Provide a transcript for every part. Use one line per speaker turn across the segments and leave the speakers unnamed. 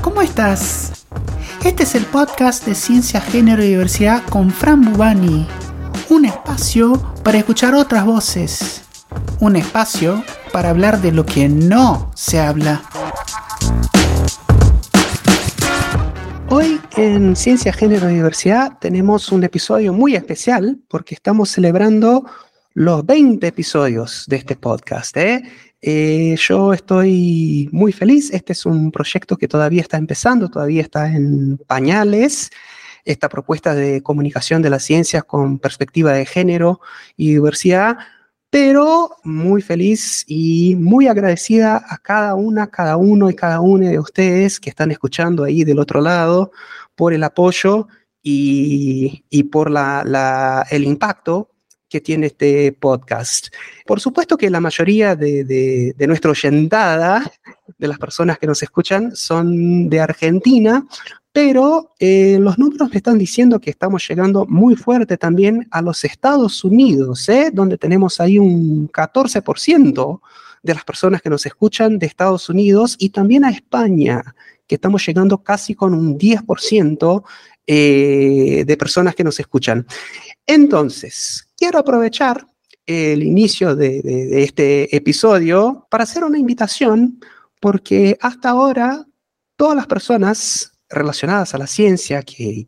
¿cómo estás? Este es el podcast de Ciencia, Género y Diversidad con Fran Bubani. Un espacio para escuchar otras voces. Un espacio para hablar de lo que no se habla. Hoy en Ciencia, Género y Diversidad tenemos un episodio muy especial porque estamos celebrando los 20 episodios de este podcast. ¿eh? Eh, yo estoy muy feliz. Este es un proyecto que todavía está empezando, todavía está en pañales. Esta propuesta de comunicación de las ciencias con perspectiva de género y diversidad, pero muy feliz y muy agradecida a cada una, cada uno y cada una de ustedes que están escuchando ahí del otro lado por el apoyo y, por el impacto que tiene este podcast. Por supuesto que la mayoría de, de, nuestra oyentada, de las personas que nos escuchan, son de Argentina, pero eh, los números me están diciendo que estamos llegando muy fuerte también a los Estados Unidos, ¿eh? donde tenemos ahí un 14% de las personas que nos escuchan de Estados Unidos y también a España, que estamos llegando casi con un 10% eh, de personas que nos escuchan. Entonces, quiero aprovechar el inicio de, este episodio para hacer una invitación, porque hasta ahora todas las personas relacionadas a la ciencia que,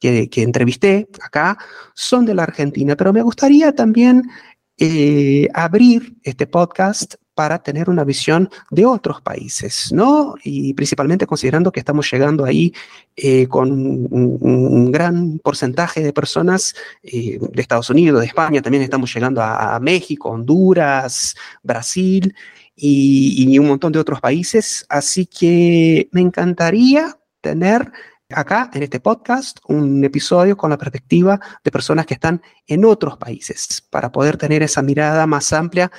entrevisté acá son de la Argentina, pero me gustaría también eh, abrir este podcast para tener una visión de otros países, ¿no? Y principalmente considerando que estamos llegando ahí eh, con un, gran porcentaje de personas eh, de Estados Unidos, de España, también estamos llegando a, México, Honduras, Brasil y, un montón de otros países. Así que me encantaría tener acá en este podcast un episodio con la perspectiva de personas que están en otros países para poder tener esa mirada más amplia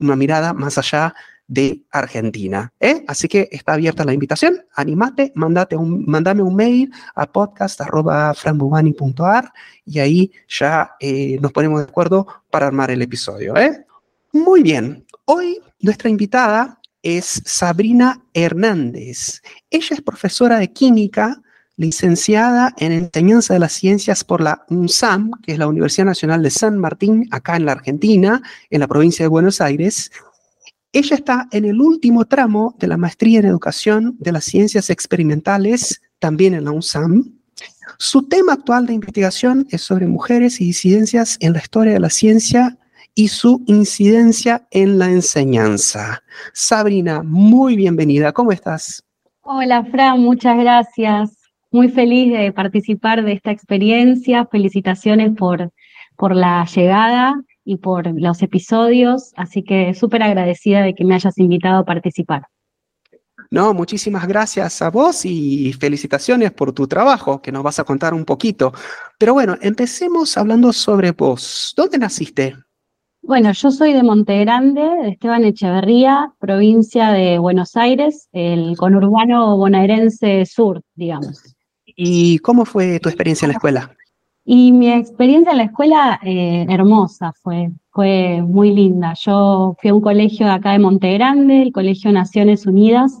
una mirada más allá de Argentina. ¿eh? Así que está abierta la invitación. Animate, mandate un, mandame un mail a podcast.frambubani.ar y ahí ya eh, nos ponemos de acuerdo para armar el episodio. ¿eh? Muy bien. Hoy nuestra invitada es Sabrina Hernández. Ella es profesora de química licenciada en Enseñanza de las Ciencias por la UNSAM, que es la Universidad Nacional de San Martín, acá en la Argentina, en la provincia de Buenos Aires. Ella está en el último tramo de la maestría en Educación de las Ciencias Experimentales, también en la UNSAM. Su tema actual de investigación es sobre mujeres y disidencias en la historia de la ciencia y su incidencia en la enseñanza. Sabrina, muy bienvenida. ¿Cómo estás?
Hola, Fran, muchas gracias muy feliz de participar de esta experiencia. Felicitaciones por, por la llegada y por los episodios, así que súper agradecida de que me hayas invitado a participar.
No, muchísimas gracias a vos y felicitaciones por tu trabajo, que nos vas a contar un poquito. Pero bueno, empecemos hablando sobre vos. ¿Dónde naciste?
Bueno, yo soy de Montegrande, de Esteban Echeverría, provincia de Buenos Aires, el conurbano bonaerense sur, digamos.
¿Y cómo fue tu experiencia en la escuela?
Y mi experiencia en la escuela, eh, hermosa, fue, fue muy linda. Yo fui a un colegio acá de Montegrande, el Colegio Naciones Unidas.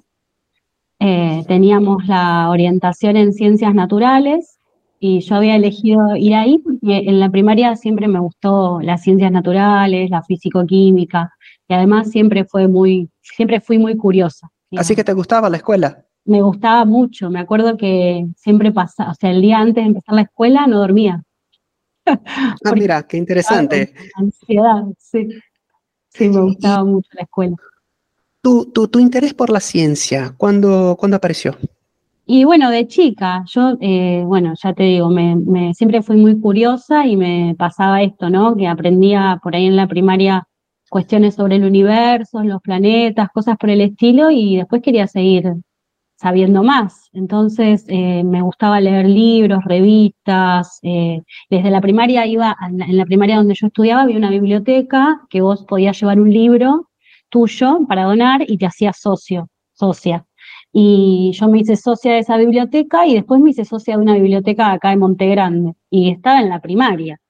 Eh, teníamos la orientación en ciencias naturales y yo había elegido ir ahí porque en la primaria siempre me gustó las ciencias naturales, la físico-química y además siempre fue muy, siempre fui muy curiosa.
Así que te gustaba la escuela
me gustaba mucho. Me acuerdo que siempre pasaba, o sea, el día antes de empezar la escuela no dormía.
Ah, mira, qué interesante.
Ansiedad, sí. Sí, me gustaba mucho la escuela.
Tu, tu, interés por la ciencia, ¿cuándo, apareció?
Y bueno, de chica, yo, eh, bueno, ya te digo, me, siempre fui muy curiosa y me pasaba esto, ¿no? Que aprendía por ahí en la primaria cuestiones sobre el universo, los planetas, cosas por el estilo, y después quería seguir sabiendo más. Entonces eh, me gustaba leer libros, revistas. Eh, desde la primaria iba, en la primaria donde yo estudiaba, había una biblioteca que vos podías llevar un libro tuyo para donar y te hacías socio, socia. Y yo me hice socia de esa biblioteca y después me hice socia de una biblioteca acá en Monte Grande y estaba en la primaria.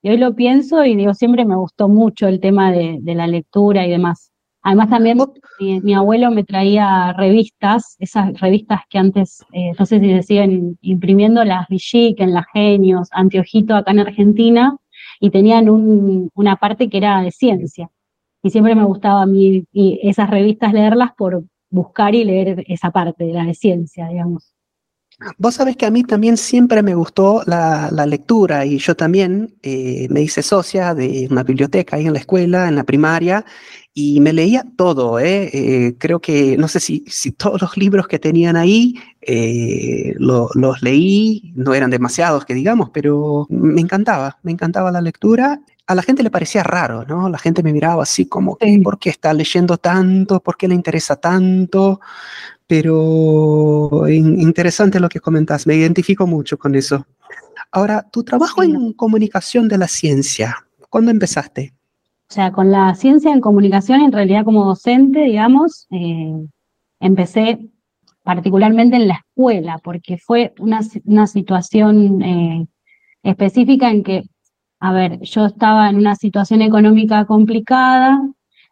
Y hoy lo pienso y digo, siempre me gustó mucho el tema de, de la lectura y demás. Además también mi, abuelo me traía revistas, esas revistas que antes, eh, no sé si se siguen imprimiendo, las en las Genios, Antiojito acá en Argentina, y tenían una parte que era de ciencia. Y siempre me gustaba a mí y esas revistas leerlas por buscar y leer esa parte de la de ciencia, digamos.
Vos sabés que a mí también siempre me gustó la, lectura y yo también eh, me hice socia de una biblioteca ahí en la escuela, en la primaria, y me leía todo. ¿eh? eh creo que, no sé si, si, todos los libros que tenían ahí eh, los leí, no eran demasiados que digamos, pero me encantaba, me encantaba la lectura. A la gente le parecía raro, ¿no? La gente me miraba así como, ¿por qué está leyendo tanto? ¿Por qué le interesa tanto? Pero interesante lo que comentas, me identifico mucho con eso. Ahora, tu trabajo en comunicación de la ciencia, ¿cuándo empezaste?
O sea, con la ciencia en comunicación, en realidad como docente, digamos, eh, empecé particularmente en la escuela, porque fue una, situación eh, específica en que, a ver, yo estaba en una situación económica complicada,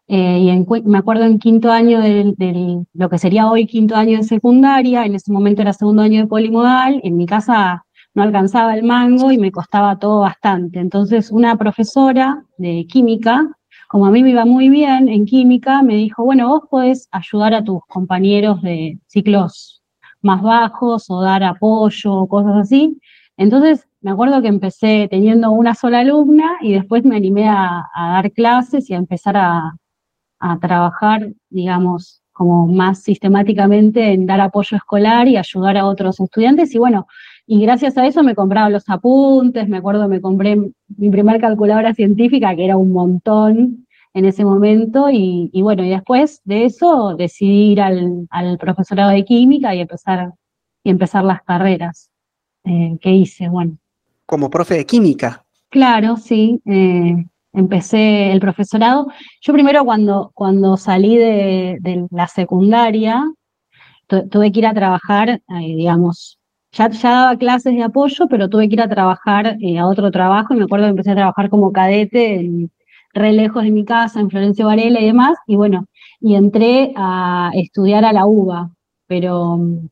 eh, y me acuerdo en quinto año de lo que sería hoy quinto año de secundaria, en ese momento era segundo año de polimodal, en mi casa no alcanzaba el mango y me costaba todo bastante. Entonces una profesora de química, como a mí me iba muy bien en química, me dijo, bueno, vos podés ayudar a tus compañeros de ciclos más bajos o dar apoyo o cosas así. Entonces me acuerdo que empecé teniendo una sola alumna y después me animé a dar clases y a empezar a, a trabajar, digamos, como más sistemáticamente en dar apoyo escolar y ayudar a otros estudiantes. Y bueno, y gracias a eso me compraba los apuntes, me acuerdo me compré mi primer calculadora científica, que era un montón en ese momento, y, bueno, y después de eso decidí ir al, profesorado de química y empezar, y empezar las carreras eh, que hice, bueno.
Como profe de química.
Claro, sí. Eh, empecé el profesorado. Yo primero cuando, cuando salí de, la secundaria, tuve que ir a trabajar, eh, digamos, ya, ya, daba clases de apoyo, pero tuve que ir a trabajar eh, a otro trabajo y me acuerdo que empecé a trabajar como cadete re lejos de mi casa, en Florencio Varela y demás, y bueno, y entré a estudiar a la UBA, pero mm,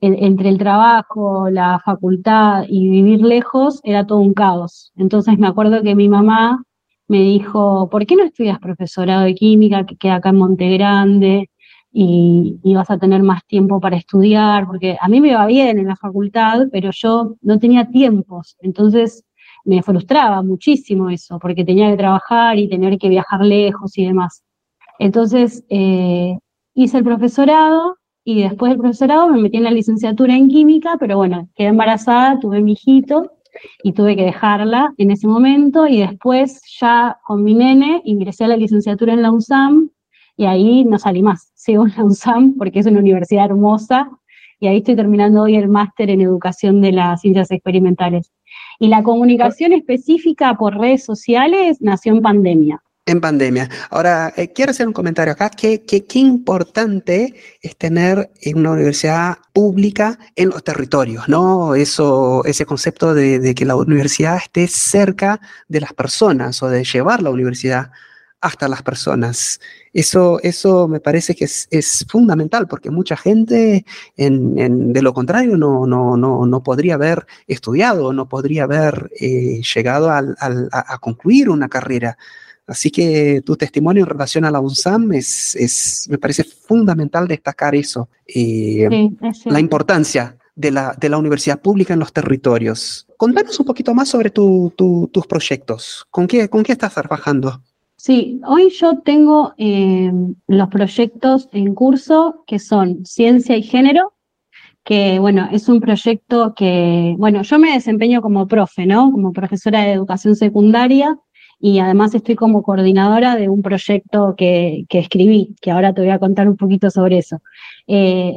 entre el trabajo, la facultad y vivir lejos era todo un caos. Entonces me acuerdo que mi mamá me dijo, ¿por qué no estudias profesorado de química que queda acá en Monte Grande y, vas a tener más tiempo para estudiar? Porque a mí me iba bien en la facultad, pero yo no tenía tiempos, entonces me frustraba muchísimo eso, porque tenía que trabajar y tener que viajar lejos y demás. Entonces eh, hice el profesorado y después del profesorado me metí en la licenciatura en química, pero bueno, quedé embarazada, tuve mi hijito y tuve que dejarla en ese momento y después ya con mi nene ingresé a la licenciatura en la UNSAM y ahí no salí más, sigo en la UNSAM porque es una universidad hermosa y ahí estoy terminando hoy el máster en educación de las ciencias experimentales. Y la comunicación específica por redes sociales nació en pandemia.
En pandemia. Ahora, eh, quiero hacer un comentario acá, que, qué importante es tener una universidad pública en los territorios, ¿no? Eso, ese concepto de, que la universidad esté cerca de las personas o de llevar la universidad hasta las personas. Eso, eso me parece que es, fundamental porque mucha gente, de lo contrario, no, no, no, no, podría haber estudiado, no podría haber eh, llegado a concluir una carrera. Así que tu testimonio en relación a la UNSAM es, me parece fundamental destacar eso, eh, la importancia de la, de la, universidad pública en los territorios. Contanos un poquito más sobre tus proyectos. ¿Con qué, ¿Con qué estás trabajando?
Sí, hoy yo tengo eh, los proyectos en curso que son Ciencia y Género, que bueno, es un proyecto que, bueno, yo me desempeño como profe, ¿no? Como profesora de educación secundaria y además estoy como coordinadora de un proyecto que, escribí, que ahora te voy a contar un poquito sobre eso. Eh,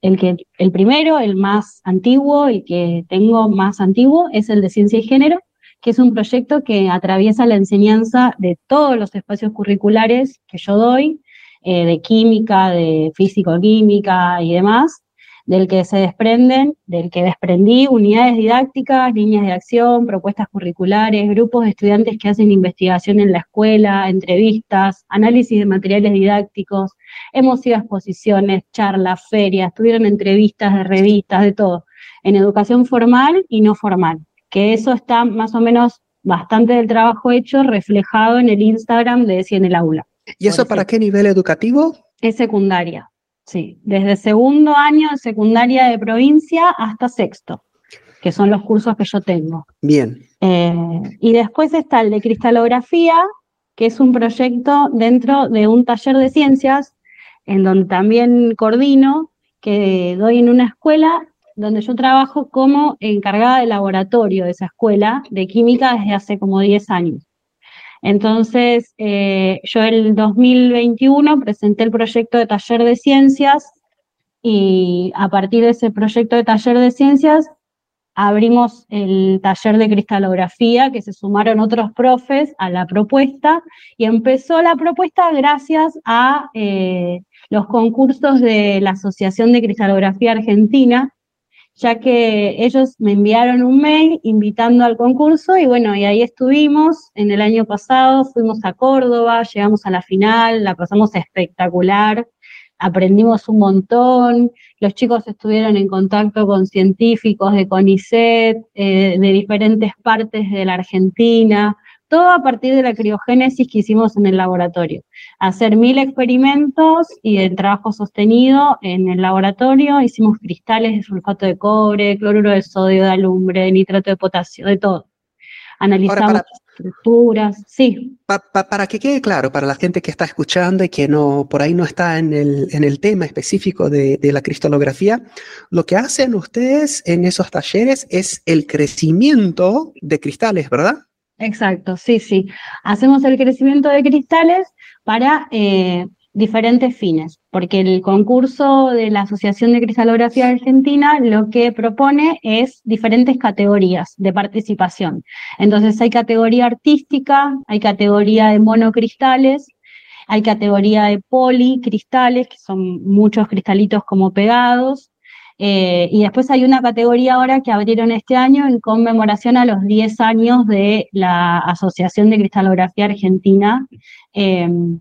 el, que, el primero, el más antiguo y que tengo más antiguo, es el de Ciencia y Género, que es un proyecto que atraviesa la enseñanza de todos los espacios curriculares que yo doy, eh, de química, de físico-química y demás, del que se desprenden, del que desprendí unidades didácticas, líneas de acción, propuestas curriculares, grupos de estudiantes que hacen investigación en la escuela, entrevistas, análisis de materiales didácticos, hemos ido a exposiciones, charlas, ferias, tuvieron entrevistas de revistas, de todo, en educación formal y no formal, que eso está más o menos bastante del trabajo hecho reflejado en el Instagram de en el aula.
¿Y eso para qué nivel educativo?
Es secundaria. Sí, desde segundo año de secundaria de provincia hasta sexto, que son los cursos que yo tengo.
Bien.
Eh, y después está el de cristalografía, que es un proyecto dentro de un taller de ciencias, en donde también coordino, que doy en una escuela donde yo trabajo como encargada de laboratorio de esa escuela de química desde hace como 10 años. Entonces, eh, yo el 2021 presenté el proyecto de taller de ciencias y a partir de ese proyecto de taller de ciencias abrimos el taller de cristalografía, que se sumaron otros profes a la propuesta, y empezó la propuesta gracias a eh, los concursos de la Asociación de Cristalografía Argentina, ya que ellos me enviaron un mail invitando al concurso y bueno, y ahí estuvimos. En el año pasado, fuimos a Córdoba, llegamos a la final, la pasamos espectacular, aprendimos un montón, los chicos estuvieron en contacto con científicos de CONICET, eh, de diferentes partes de la Argentina, todo a partir de la criogénesis que hicimos en el laboratorio. Hacer mil experimentos y el trabajo sostenido en el laboratorio, hicimos cristales de sulfato de cobre, cloruro de sodio, de alumbre, nitrato de potasio, de todo. Analizamos estructuras, sí.
para que quede claro, para la gente que está escuchando y que no por ahí no está en el, en el tema específico de, de la cristalografía, lo que hacen ustedes en esos talleres es el crecimiento de cristales, ¿verdad?
Exacto, sí, sí. Hacemos el crecimiento de cristales para eh, diferentes fines, porque el concurso de la Asociación de Cristalografía Argentina lo que propone es diferentes categorías de participación. Entonces hay categoría artística, hay categoría de monocristales, hay categoría de policristales, que son muchos cristalitos como pegados, eh, y después hay una categoría ahora que abrieron este año en conmemoración a los 10 años de la Asociación de Cristalografía Argentina, em,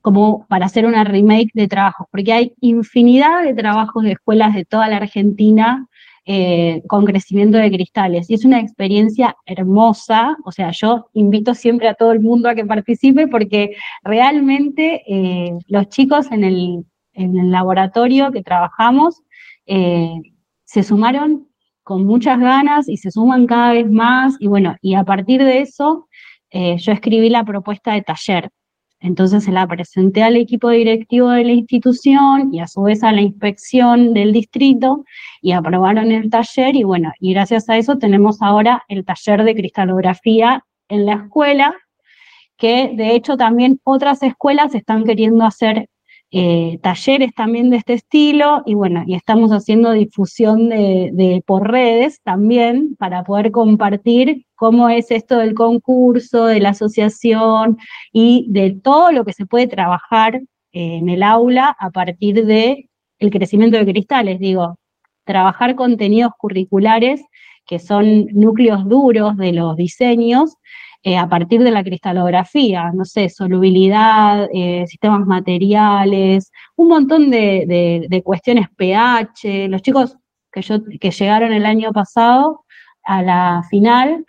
como para hacer una remake de trabajos, porque hay infinidad de trabajos de escuelas de toda la Argentina eh, con crecimiento de cristales. Y es una experiencia hermosa, o sea, yo invito siempre a todo el mundo a que participe porque realmente eh, los chicos en el, en el laboratorio que trabajamos eh, se sumaron con muchas ganas y se suman cada vez más. Y bueno, y a partir de eso, eh, yo escribí la propuesta de taller. Entonces se la presenté al equipo directivo de la institución y a su vez a la inspección del distrito y aprobaron el taller y bueno, y gracias a eso tenemos ahora el taller de cristalografía en la escuela, que de hecho también otras escuelas están queriendo hacer eh, talleres también de este estilo y bueno, y estamos haciendo difusión de, por redes también para poder compartir cómo es esto del concurso, de la asociación y de todo lo que se puede trabajar eh, en el aula a partir de el crecimiento de cristales, digo, trabajar contenidos curriculares que son núcleos duros de los diseños eh, a partir de la cristalografía, no sé, solubilidad, eh, sistemas materiales, un montón de, cuestiones pH. Los chicos que, yo, que llegaron el año pasado a la final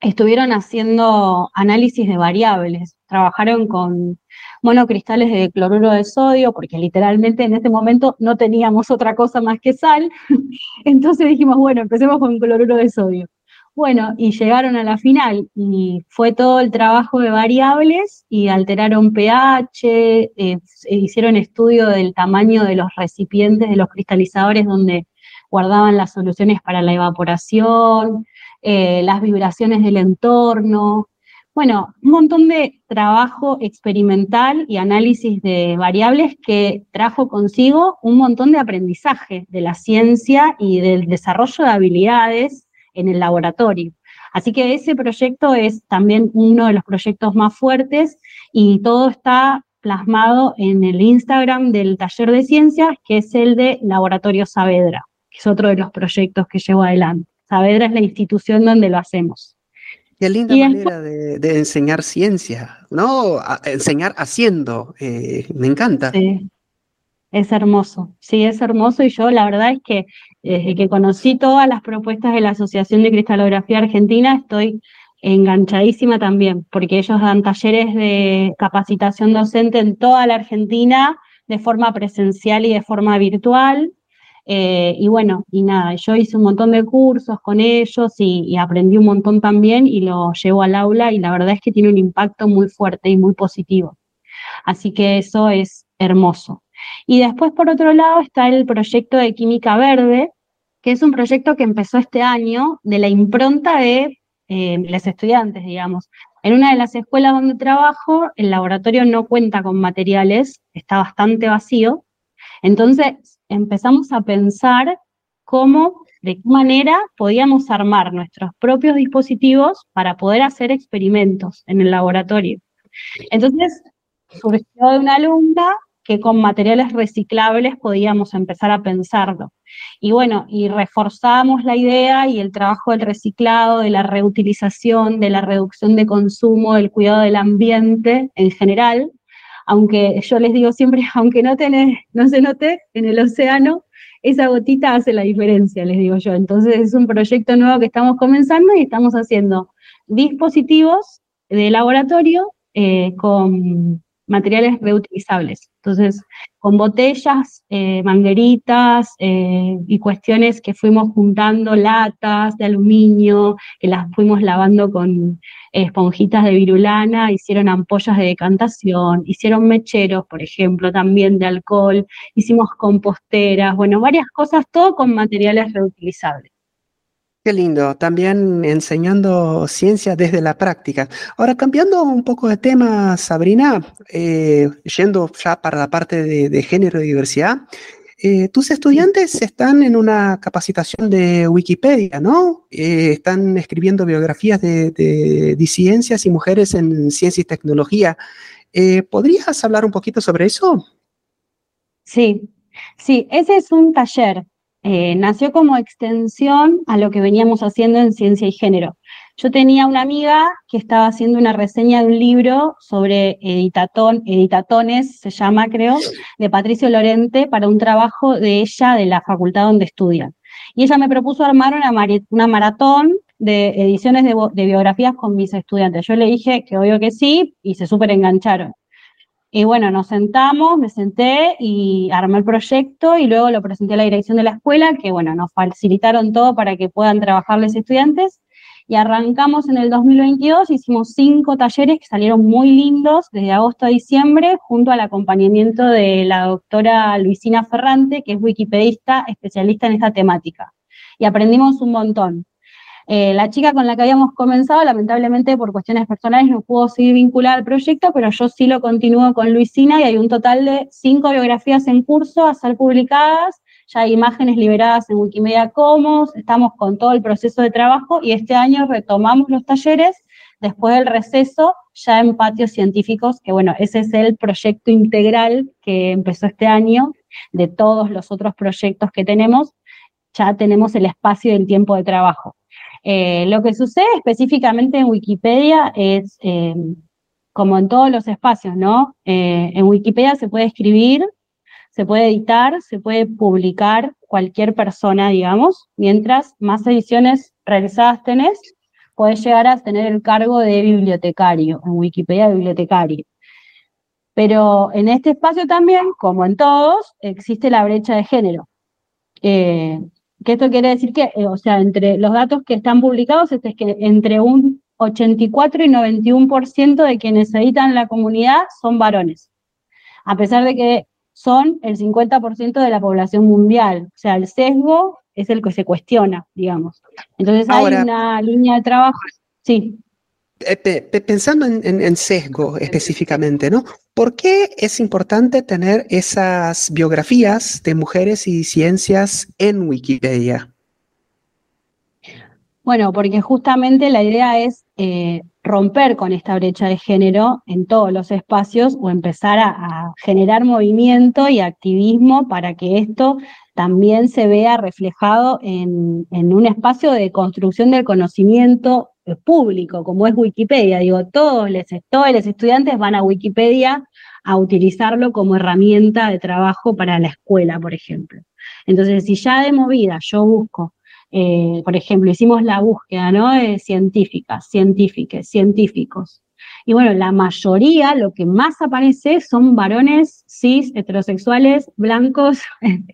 estuvieron haciendo análisis de variables, trabajaron con monocristales de cloruro de sodio, porque literalmente en ese momento no teníamos otra cosa más que sal, entonces dijimos, bueno, empecemos con cloruro de sodio. Bueno, y llegaron a la final y fue todo el trabajo de variables y alteraron pH, eh, hicieron estudio del tamaño de los recipientes, de los cristalizadores donde guardaban las soluciones para la evaporación, eh, las vibraciones del entorno. Bueno, un montón de trabajo experimental y análisis de variables que trajo consigo un montón de aprendizaje de la ciencia y del desarrollo de habilidades en el laboratorio. Así que ese proyecto es también uno de los proyectos más fuertes y todo está plasmado en el Instagram del taller de ciencias, que es el de Laboratorio Saavedra, que es otro de los proyectos que llevo adelante. Saavedra es la institución donde lo hacemos.
Qué linda manera de, enseñar ciencia, ¿no? enseñar haciendo, eh, me encanta.
Sí, es hermoso, sí, es hermoso y yo la verdad es que desde que conocí todas las propuestas de la Asociación de Cristalografía Argentina estoy enganchadísima también, porque ellos dan talleres de capacitación docente en toda la Argentina de forma presencial y de forma virtual. Eh, y bueno, y nada, yo hice un montón de cursos con ellos y, aprendí un montón también y lo llevo al aula y la verdad es que tiene un impacto muy fuerte y muy positivo. Así que eso es hermoso. Y después, por otro lado, está el proyecto de Química Verde, que es un proyecto que empezó este año de la impronta de eh, los estudiantes, digamos. En una de las escuelas donde trabajo, el laboratorio no cuenta con materiales, está bastante vacío. Entonces, empezamos a pensar cómo, de qué manera podíamos armar nuestros propios dispositivos para poder hacer experimentos en el laboratorio. Entonces, surgió de una alumna que con materiales reciclables podíamos empezar a pensarlo. Y bueno, y reforzamos la idea y el trabajo del reciclado, de la reutilización, de la reducción de consumo, del cuidado del ambiente en general, aunque yo les digo siempre, aunque no, tenés, no se note en el océano, esa gotita hace la diferencia, les digo yo. Entonces es un proyecto nuevo que estamos comenzando y estamos haciendo dispositivos de laboratorio eh, con materiales reutilizables. Entonces, con botellas, eh, mangueritas eh, y cuestiones que fuimos juntando, latas de aluminio, que las fuimos lavando con esponjitas de virulana, hicieron ampollas de decantación, hicieron mecheros, por ejemplo, también de alcohol, hicimos composteras, bueno, varias cosas, todo con materiales reutilizables.
Qué lindo, también enseñando ciencia desde la práctica. Ahora, cambiando un poco de tema, Sabrina, eh, yendo ya para la parte de, género y diversidad, eh, tus estudiantes están en una capacitación de Wikipedia, ¿no? Eh, están escribiendo biografías de, de, disidencias y mujeres en ciencia y tecnología. ¿Podrías hablar un poquito sobre eso?
Sí, sí, ese es un taller eh, nació como extensión a lo que veníamos haciendo en ciencia y género. Yo tenía una amiga que estaba haciendo una reseña de un libro sobre editatón, editatones, se llama creo, de Patricio Lorente para un trabajo de ella de la facultad donde estudia. Y ella me propuso armar una, una maratón de ediciones de, de, biografías con mis estudiantes. Yo le dije que obvio que sí y se súper engancharon. Y bueno, nos sentamos, me senté y armé el proyecto y luego lo presenté a la dirección de la escuela, que bueno, nos facilitaron todo para que puedan trabajar los estudiantes. Y arrancamos en el 2022, hicimos cinco talleres que salieron muy lindos desde agosto a diciembre, junto al acompañamiento de la doctora Luisina Ferrante, que es wikipedista especialista en esta temática. Y aprendimos un montón. Eh, la chica con la que habíamos comenzado, lamentablemente por cuestiones personales no pudo seguir vinculada al proyecto, pero yo sí lo continúo con Luisina y hay un total de cinco biografías en curso a ser publicadas, ya hay imágenes liberadas en Wikimedia Commons, estamos con todo el proceso de trabajo y este año retomamos los talleres después del receso ya en patios científicos, que bueno, ese es el proyecto integral que empezó este año de todos los otros proyectos que tenemos, ya tenemos el espacio y el tiempo de trabajo. Eh, lo que sucede específicamente en Wikipedia es, eh, como en todos los espacios, ¿no? Eh, en Wikipedia se puede escribir, se puede editar, se puede publicar cualquier persona, digamos, mientras más ediciones realizadas tenés, puedes llegar a tener el cargo de bibliotecario, en Wikipedia bibliotecario. Pero en este espacio también, como en todos, existe la brecha de género que esto quiere decir que, eh, o sea, entre los datos que están publicados, este es que entre un 84 y 91% de quienes editan la comunidad son varones, a pesar de que son el 50% de la población mundial. O sea, el sesgo es el que se cuestiona, digamos. Entonces hay una línea de trabajo. Sí.
Eh, pensando en, sesgo específicamente, ¿no? ¿Por qué es importante tener esas biografías de mujeres y ciencias en Wikipedia?
Bueno, porque justamente la idea es eh, romper con esta brecha de género en todos los espacios o empezar a, generar movimiento y activismo para que esto también se vea reflejado en, un espacio de construcción del conocimiento público, como es Wikipedia. Digo, todos los, todos los estudiantes van a Wikipedia a utilizarlo como herramienta de trabajo para la escuela, por ejemplo. Entonces, si ya de movida yo busco eh, por ejemplo, hicimos la búsqueda ¿no? científicas, científicas, científicos. Y bueno, la mayoría, lo que más aparece son varones cis, heterosexuales, blancos en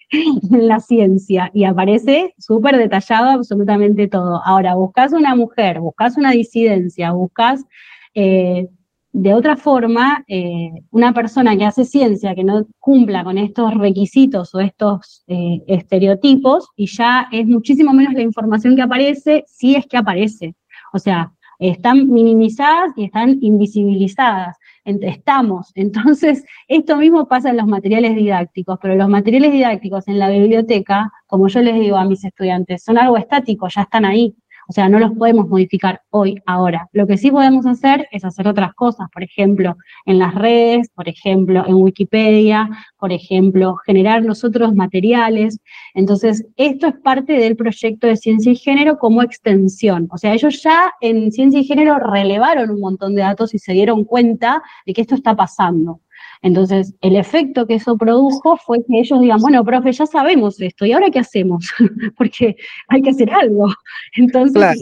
la ciencia. Y aparece súper detallado absolutamente todo. Ahora, buscas una mujer, buscas una disidencia, buscas eh, de otra forma, eh, una persona que hace ciencia que no cumpla con estos requisitos o estos eh, estereotipos, y ya es muchísimo menos la información que aparece, si es que aparece. O sea, están minimizadas y están invisibilizadas. Estamos. Entonces, esto mismo pasa en los materiales didácticos, pero los materiales didácticos en la biblioteca, como yo les digo a mis estudiantes, son algo estático, ya están ahí. O sea, no los podemos modificar hoy, ahora. Lo que sí podemos hacer es hacer otras cosas, por ejemplo, en las redes, por ejemplo, en Wikipedia, por ejemplo, generar nosotros materiales. Entonces, esto es parte del proyecto de ciencia y género como extensión. O sea, ellos ya en ciencia y género relevaron un montón de datos y se dieron cuenta de que esto está pasando. Entonces, el efecto que eso produjo fue que ellos digan, bueno, profe, ya sabemos esto, ¿y ahora qué hacemos? Porque hay que hacer algo. Entonces,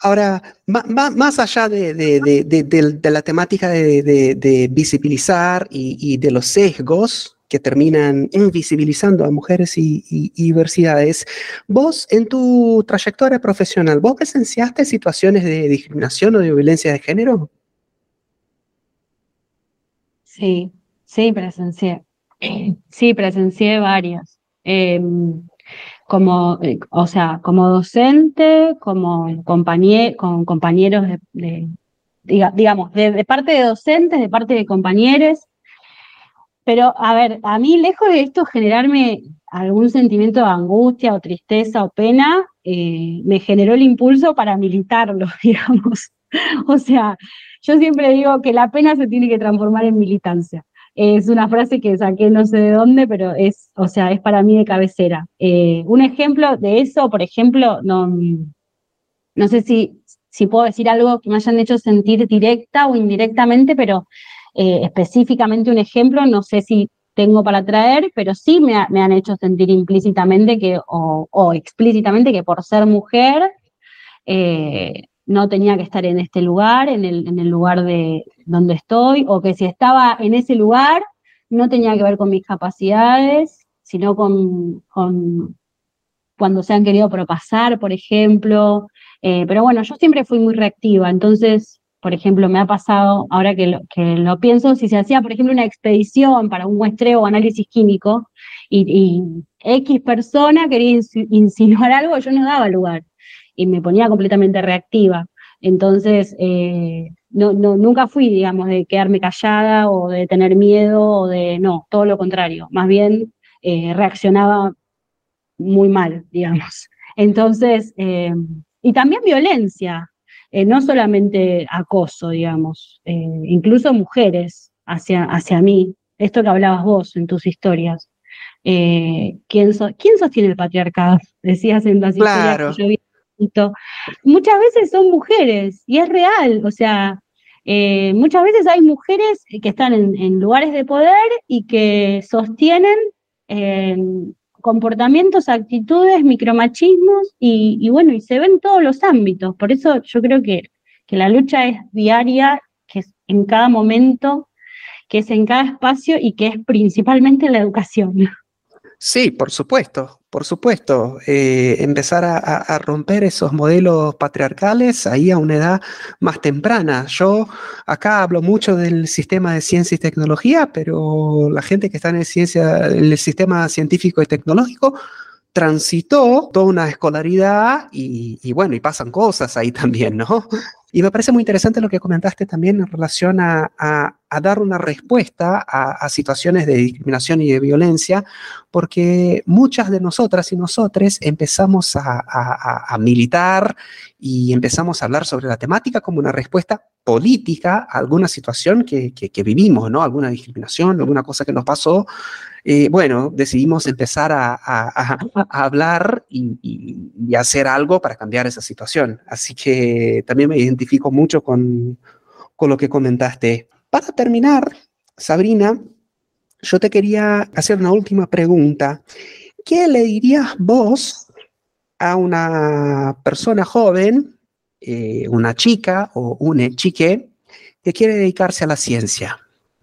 Ahora, más, allá de, la temática de, visibilizar y, de los sesgos que terminan invisibilizando a mujeres y, diversidades, vos en tu trayectoria profesional, ¿vos presenciaste situaciones de discriminación o de violencia de género?
Sí, sí, presencié. Sí, presencié varias. Em, como, eh, o sea, como docente, como con compañeros de, digamos, de, parte de docentes, de parte de compañeros. Pero, a ver, a mí, lejos de esto generarme algún sentimiento de angustia o tristeza o pena, eh, me generó el impulso para militarlo, digamos. o sea, yo siempre digo que la pena se tiene que transformar en militancia. Es una frase que saqué no sé de dónde, pero es, o sea, es para mí de cabecera. Eh, un ejemplo de eso, por ejemplo, no, no sé si, si puedo decir algo que me hayan hecho sentir directa o indirectamente, pero eh, específicamente un ejemplo, no sé si tengo para traer, pero sí me, han hecho sentir implícitamente que, o, explícitamente que por ser mujer, eh, no tenía que estar en este lugar, en el, lugar de donde estoy, o que si estaba en ese lugar, no tenía que ver con mis capacidades, sino con, cuando se han querido propasar, por ejemplo. Eh, pero bueno, yo siempre fui muy reactiva, entonces, por ejemplo, me ha pasado, ahora que lo, que lo pienso, si se hacía, por ejemplo, una expedición para un muestreo o análisis químico y, y X persona quería insinuar algo, yo no daba lugar y me ponía completamente reactiva. Entonces, eh, no, no, nunca fui, digamos, de quedarme callada o de tener miedo o de, no, todo lo contrario, más bien eh, reaccionaba muy mal, digamos. Entonces, eh, y también violencia, no solamente acoso, digamos, incluso mujeres hacia, hacia mí, esto que hablabas vos en tus historias. ¿quién, ¿Quién sostiene el patriarcado? Decías en las
claro.
que yo vi muchas veces son mujeres y es real, o sea, eh, muchas veces hay mujeres que están en, lugares de poder y que sostienen eh, comportamientos, actitudes, micromachismos y, bueno, y se ven en todos los ámbitos. Por eso yo creo que, que la lucha es diaria, que es en cada momento, que es en cada espacio y que es principalmente la educación.
Sí, por supuesto, por supuesto. Eh, empezar a, romper esos modelos patriarcales ahí a una edad más temprana. Yo acá hablo mucho del sistema de ciencia y tecnología, pero la gente que está en el, ciencia, en el sistema científico y tecnológico transitó toda una escolaridad y, bueno, y pasan cosas ahí también, ¿no? Y me parece muy interesante lo que comentaste también en relación a, dar una respuesta a, situaciones de discriminación y de violencia, porque muchas de nosotras y nosotros empezamos a, militar y empezamos a hablar sobre la temática como una respuesta política a alguna situación que vivimos, ¿no? Alguna discriminación, alguna cosa que nos pasó eh, bueno, decidimos empezar a, hablar y, hacer algo para cambiar esa situación. Así que también me identifico mucho con, lo que comentaste. Para terminar, Sabrina, yo te quería hacer una última pregunta. ¿Qué le dirías vos a una persona joven, eh, una chica o una chique que quiere dedicarse a la ciencia?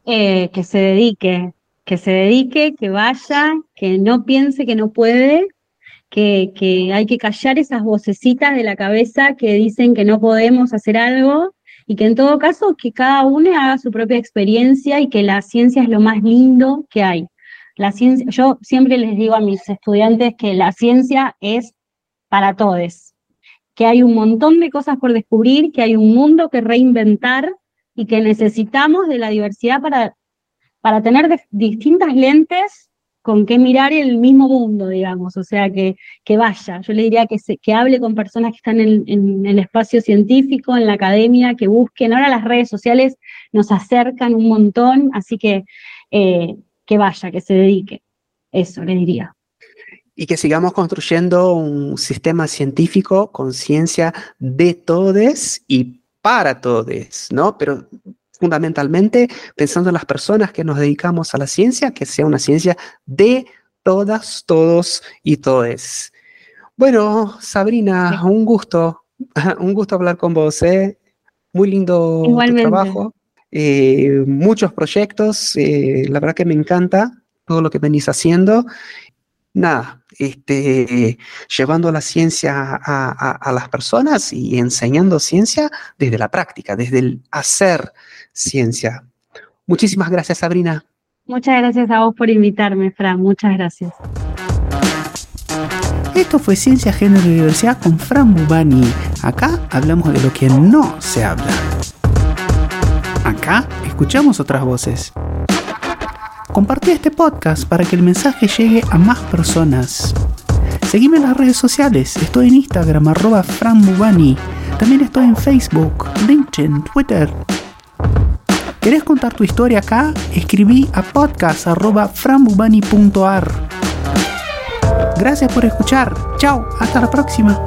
Eh, que se dedique, que se dedique, que vaya, que no piense que no puede, que, que, hay que callar esas vocecitas de la cabeza que dicen que no podemos hacer algo y que en todo caso que cada uno haga su propia experiencia y que la ciencia es lo más lindo que hay. La ciencia, yo siempre les digo a mis estudiantes que la ciencia es para todos, que hay un montón de cosas por descubrir, que hay un mundo que reinventar y que necesitamos de la diversidad para para tener distintas lentes con qué mirar el mismo mundo, digamos, o sea, que, que vaya. Yo le diría que, se, que hable con personas que están en, el espacio científico, en la academia, que busquen. Ahora las redes sociales nos acercan un montón, así que eh, que vaya, que se dedique. Eso le diría.
Y que sigamos construyendo un sistema científico con ciencia de todos y para todos, ¿no? Pero fundamentalmente pensando en las personas que nos dedicamos a la ciencia, que sea una ciencia de todas, todos y todes. Bueno, Sabrina, un gusto, un gusto hablar con vos, ¿eh? Muy lindo tu trabajo, eh, muchos proyectos, eh, la verdad que me encanta todo lo que venís haciendo. Nada, este, llevando la ciencia a, las personas y enseñando ciencia desde la práctica, desde el hacer ciencia. Muchísimas gracias, Sabrina.
Muchas gracias a vos por invitarme, Fran. Muchas gracias.
Esto fue Ciencia, Género y Diversidad con Fran Bubani. Acá hablamos de lo que no se habla. Acá escuchamos otras voces. Compartí este podcast para que el mensaje llegue a más personas. Seguime en las redes sociales. Estoy en Instagram, arroba Fran También estoy en Facebook, LinkedIn, Twitter. ¿Querés contar tu historia acá? Escribí a podcast.frambubani.ar. Gracias por escuchar. Chao, hasta la próxima.